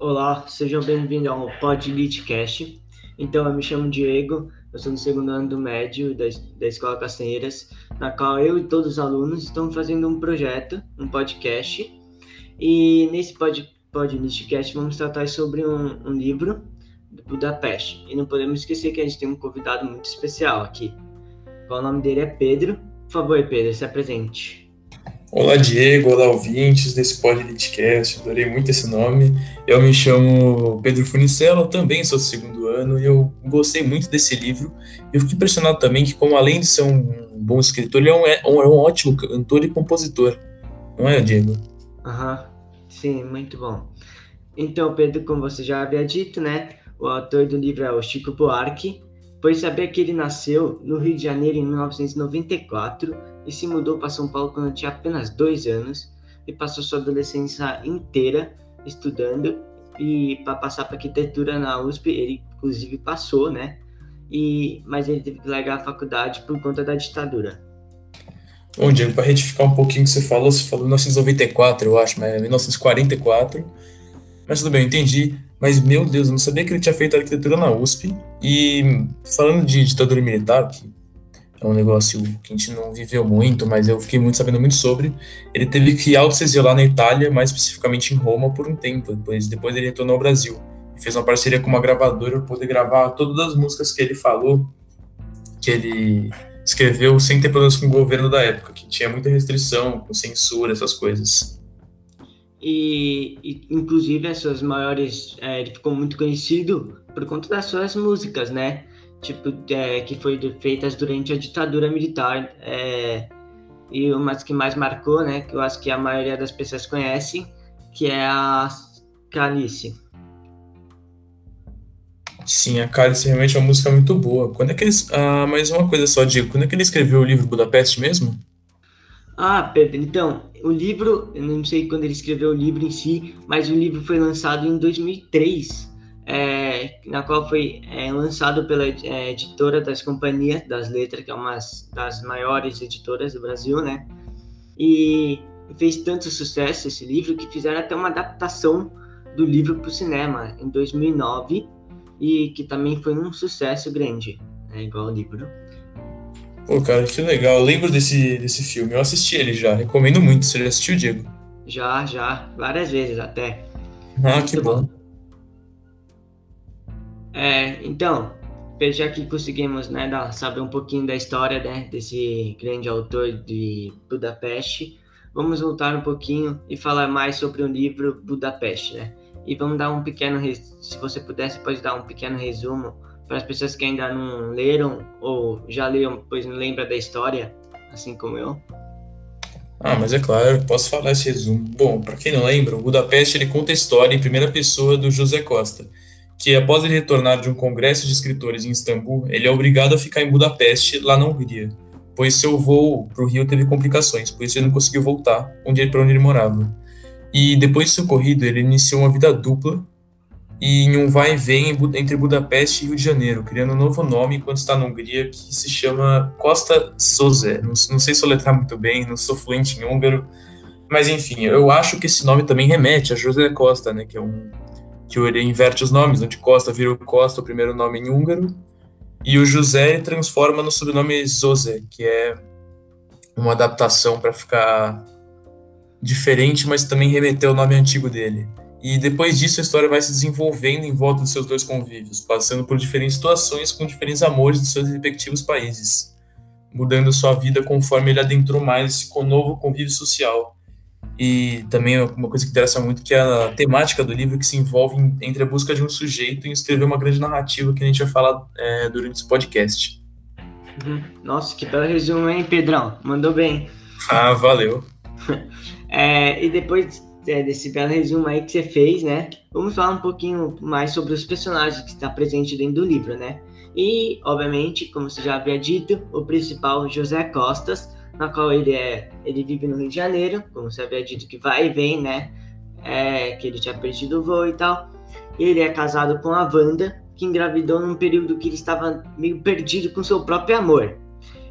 Olá, sejam bem-vindos ao Podlitcast. Então, eu me chamo Diego, eu sou no segundo ano do médio da, da Escola Castanheiras, na qual eu e todos os alunos estamos fazendo um projeto, um podcast. E nesse pod, Podlitcast vamos tratar sobre um, um livro do Budapeste. E não podemos esquecer que a gente tem um convidado muito especial aqui. O nome dele é Pedro. Por favor, Pedro, se apresente. Olá, Diego. Olá, ouvintes desse podcast. Adorei muito esse nome. Eu me chamo Pedro Funicello, também sou do segundo ano e eu gostei muito desse livro. Eu fiquei impressionado também que, como além de ser um bom escritor, ele é um, é um, é ótimo cantor e compositor. Não é, Diego? Aham, sim, muito bom. Então, Pedro, como você já havia dito, né? O autor do livro é o Chico Buarque, pois sabia que ele nasceu no Rio de Janeiro em 1994 e se mudou para São Paulo quando tinha apenas dois anos e passou sua adolescência inteira estudando e para passar para arquitetura na USP ele inclusive passou, né? E mas ele teve que largar a faculdade por conta da ditadura. Bom, Diego, para retificar um pouquinho o que você falou, você falou 1994, eu acho, mas é 1944. Mas tudo bem, entendi. Mas, meu Deus, eu não sabia que ele tinha feito arquitetura na USP. E falando de ditadura militar, que é um negócio que a gente não viveu muito, mas eu fiquei muito sabendo muito sobre. Ele teve que auto se na Itália, mais especificamente em Roma, por um tempo. Depois, depois ele retornou ao Brasil e fez uma parceria com uma gravadora para poder gravar todas as músicas que ele falou, que ele escreveu sem ter problemas com o governo da época, que tinha muita restrição, com censura, essas coisas. E, e inclusive essas maiores, é, ele ficou muito conhecido por conta das suas músicas, né? tipo, é, que foi feitas durante a ditadura militar. É, e uma que mais marcou, né, que eu acho que a maioria das pessoas conhecem, que é a Calice. Sim, a Calice realmente é uma música muito boa. Quando é que eles. Ah, mais uma coisa só, Diego. Quando é que ele escreveu o livro Budapeste mesmo? Ah, Pedro, então, o livro, eu não sei quando ele escreveu o livro em si, mas o livro foi lançado em 2003 é, na qual foi é, lançado pela é, editora das Companhias das Letras, que é uma das maiores editoras do Brasil, né? E fez tanto sucesso esse livro que fizeram até uma adaptação do livro para o cinema em 2009 e que também foi um sucesso grande, né? igual o livro. Pô, cara, que legal. Eu lembro desse, desse filme. Eu assisti ele já. Recomendo muito. Você já assistiu, Diego? Já, já. Várias vezes até. Ah, muito que bom. bom. É, então, já que conseguimos né, dar, saber um pouquinho da história né, desse grande autor de Budapeste, vamos voltar um pouquinho e falar mais sobre o livro Budapeste, né? E vamos dar um pequeno, se você pudesse, pode dar um pequeno resumo para as pessoas que ainda não leram ou já leram, pois não lembra da história, assim como eu. Ah, mas é claro, posso falar esse resumo. Bom, para quem não lembra, o Budapeste ele conta a história em primeira pessoa do José Costa que após ele retornar de um congresso de escritores em Istambul, ele é obrigado a ficar em Budapeste, lá na Hungria, pois seu voo para o Rio teve complicações, por isso ele não conseguiu voltar onde para onde ele morava. E depois de seu ocorrido, ele iniciou uma vida dupla e em um vai e vem entre Budapeste e Rio de Janeiro, criando um novo nome enquanto está na Hungria, que se chama Costa Soze. Não, não sei soletrar muito bem, não sou fluente em húngaro, mas enfim, eu acho que esse nome também remete a José Costa, né, que é um que ele inverte os nomes, onde Costa vira o Costa, o primeiro nome em húngaro, e o José transforma no sobrenome Zose, que é uma adaptação para ficar diferente, mas também remeter ao nome antigo dele. E depois disso a história vai se desenvolvendo em volta dos seus dois convívios, passando por diferentes situações com diferentes amores dos seus respectivos países, mudando sua vida conforme ele adentrou mais com o novo convívio social e também uma coisa que interessa muito que é a temática do livro que se envolve em, entre a busca de um sujeito e escrever uma grande narrativa que a gente vai falar é, durante esse podcast. Uhum. Nossa, que belo resumo, hein, Pedrão? Mandou bem. Ah, valeu. é, e depois é, desse belo resumo aí que você fez, né? Vamos falar um pouquinho mais sobre os personagens que está presente dentro do livro, né? E, obviamente, como você já havia dito, o principal, José Costas, na qual ele é ele vive no Rio de Janeiro, como você havia dito que vai e vem, né? É, que ele tinha perdido o voo e tal. Ele é casado com a Wanda, que engravidou num período que ele estava meio perdido com seu próprio amor.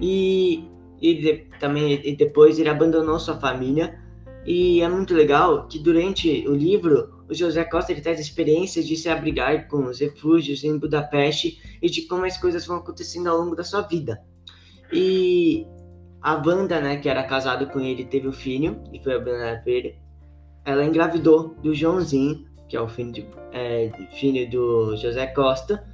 E, e também e depois ele abandonou sua família E é muito legal que durante o livro o José Costa ele traz experiências de se abrigar com os refúgios em Budapeste e de como as coisas vão acontecendo ao longo da sua vida. E a Wanda, né, que era casada com ele, teve um filho e foi abandonada por ele. Ela engravidou do Joãozinho, que é o filho, de, é, filho do José Costa,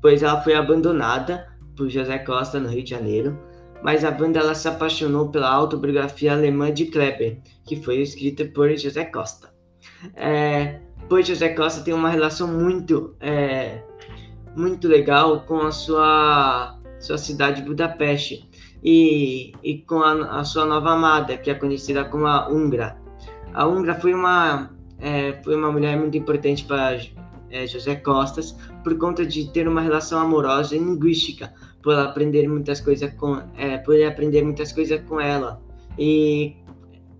pois ela foi abandonada por José Costa no Rio de Janeiro mas a banda ela se apaixonou pela autobiografia alemã de Kleber, que foi escrita por José Costa. É, pois José Costa tem uma relação muito, é, muito legal com a sua, sua cidade Budapeste e, e com a, a, sua nova amada, que é conhecida como a Ungra. A Ungra foi uma, é, foi uma mulher muito importante para é, José Costas por conta de ter uma relação amorosa e linguística por aprender muitas coisas com é, por aprender muitas coisas com ela. E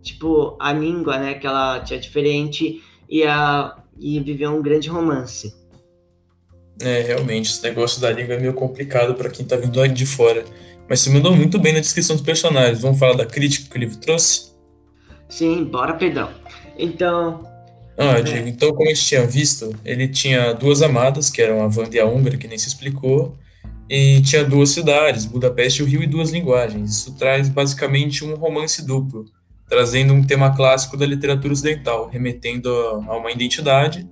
tipo a língua né que ela tinha diferente e a e viveu um grande romance. É realmente esse negócio da língua é meio complicado para quem tá vindo de fora. Mas você mandou muito bem na descrição dos personagens. Vamos falar da crítica que o livro trouxe? Sim bora Pedrão então ah, Diego, então como a gente tinha visto, ele tinha duas amadas, que eram a Wanda e a Húngara, que nem se explicou, e tinha duas cidades, Budapeste e o Rio, e duas linguagens. Isso traz basicamente um romance duplo, trazendo um tema clássico da literatura ocidental, remetendo a, uma identidade,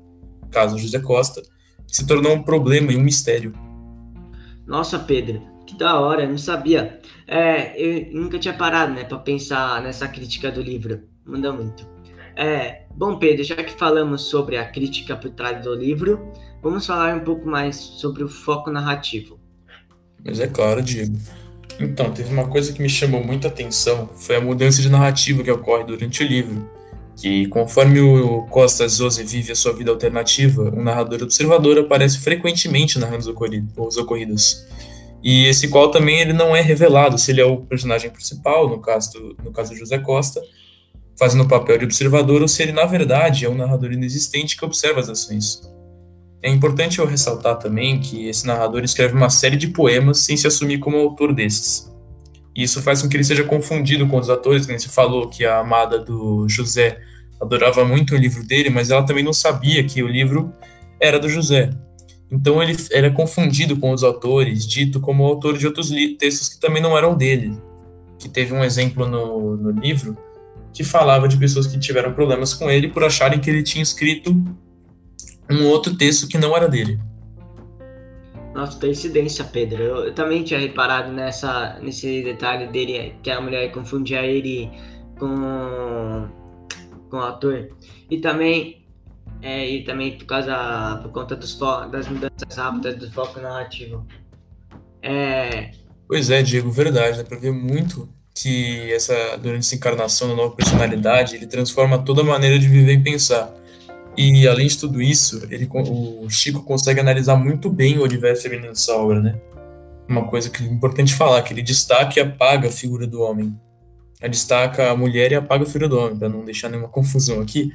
caso José Costa, que se tornou um problema e um mistério. Nossa, Pedro, que da hora, eu não sabia. É, eu nunca tinha parado, né, para pensar nessa crítica do livro. Manda muito. É, bom, Pedro, já que falamos sobre a crítica por trás do livro, vamos falar um pouco mais sobre o foco narrativo. Mas é claro, Diego. Então, teve uma coisa que me chamou muita atenção, foi a mudança de narrativa que ocorre durante o livro, que conforme o Costa Zose vive a sua vida alternativa, um narrador observador aparece frequentemente narrando os ocorridos. E esse qual também ele não é revelado se ele é o personagem principal, no caso do, no caso do José Costa, fazendo o papel de observador, ou se ele na verdade é um narrador inexistente que observa as ações. É importante eu ressaltar também que esse narrador escreve uma série de poemas sem se assumir como autor desses. E isso faz com que ele seja confundido com os atores, que você falou que a amada do José adorava muito o livro dele, mas ela também não sabia que o livro era do José. Então ele era confundido com os autores, dito como autor de outros textos que também não eram dele. Que teve um exemplo no, no livro que falava de pessoas que tiveram problemas com ele por acharem que ele tinha escrito um outro texto que não era dele. Nossa, coincidência, Pedro. Eu, eu, também tinha reparado nessa, nesse detalhe dele, que a mulher confundia ele com, com o ator. E também, é, e também por causa, por conta dos das mudanças rápidas do foco narrativo. É... Pois é, Diego, verdade. Dá pra ver muito que essa, durante essa encarnação da nova personalidade, ele transforma toda a maneira de viver e pensar. E além de tudo isso, ele, o Chico consegue analisar muito bem o universo feminino dessa obra, né? Uma coisa que é importante falar, que ele destaca e apaga a figura do homem. Ele destaca a mulher e apaga a figura do homem, para não deixar nenhuma confusão aqui.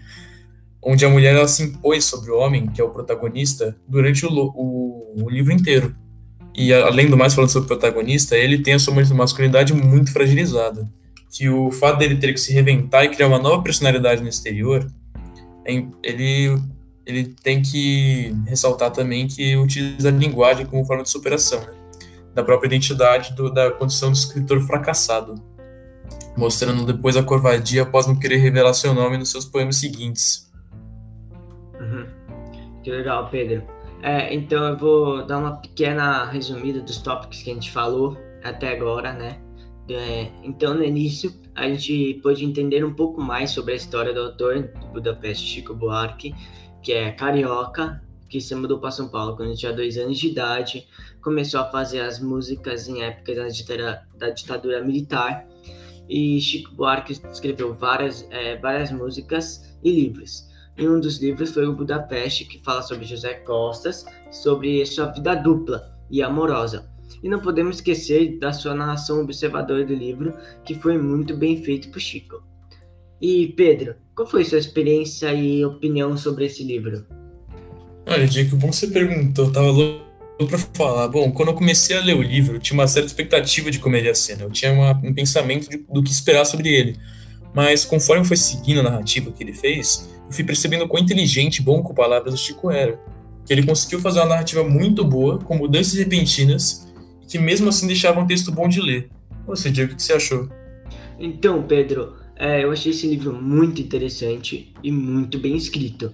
Onde a mulher ela se impôs sobre o homem, que é o protagonista, durante o, o, o livro inteiro. E além do mais, falando sobre o protagonista, ele tem a sua masculinidade muito fragilizada. Que o fato dele ter que se reventar e criar uma nova personalidade no exterior ele, ele tem que ressaltar também que utiliza a linguagem como forma de superação né? da própria identidade do, da condição do escritor fracassado, mostrando depois a covardia após não querer revelar seu nome nos seus poemas seguintes. Uhum. Que legal, Pedro. É, então eu vou dar uma pequena resumida dos tópicos que a gente falou até agora, né? É, então, no início, a gente pôde entender um pouco mais sobre a história do autor de Budapeste, Chico Buarque, que é carioca, que se mudou para São Paulo quando tinha dois anos de idade, começou a fazer as músicas em épocas da ditadura, da ditadura militar, e Chico Buarque escreveu várias, é, várias músicas e livros. E um dos livros foi o Budapeste, que fala sobre José Costas, sobre sua vida dupla e amorosa. E não podemos esquecer da sua narração observadora do livro, que foi muito bem feito por Chico. E Pedro, qual foi sua experiência e opinião sobre esse livro? Olha, Diego, bom que você perguntou, eu tava louco pra falar. Bom, quando eu comecei a ler o livro, eu tinha uma certa expectativa de como ele ia ser, né? Eu tinha uma, um pensamento de, do que esperar sobre ele. Mas conforme foi seguindo a narrativa que ele fez, eu fui percebendo quão inteligente e bom com palavras o Chico era. Que ele conseguiu fazer uma narrativa muito boa, com mudanças repentinas, que mesmo assim deixava um texto bom de ler. Você, Diego, o que você achou? Então, Pedro, é, eu achei esse livro muito interessante e muito bem escrito.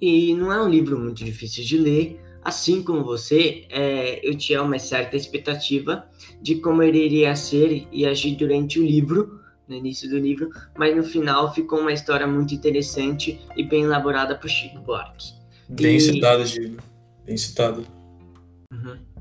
E não é um livro muito difícil de ler, assim como você, é, eu tinha uma certa expectativa de como ele iria ser e agir durante o livro, no início do livro, mas no final ficou uma história muito interessante e bem elaborada por Chico Buarque. Bem e... citado, Diego. Bem citado. Uhum.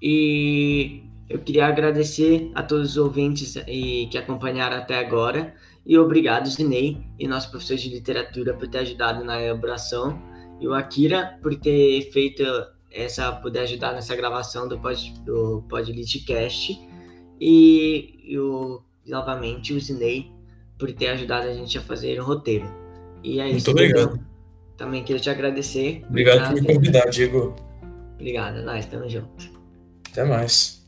E eu queria agradecer a todos os ouvintes e, que acompanharam até agora. E obrigado, Zinei, e nosso professor de literatura, por ter ajudado na elaboração. E o Akira, por ter feito essa, poder ajudar nessa gravação do, pod, do Podlitcast. E, e o novamente o Zinei por ter ajudado a gente a fazer o roteiro. E é Muito isso. obrigado. Também queria te agradecer. Obrigado por me convidar, Diego. Obrigado, nós, tamo junto. Até mais.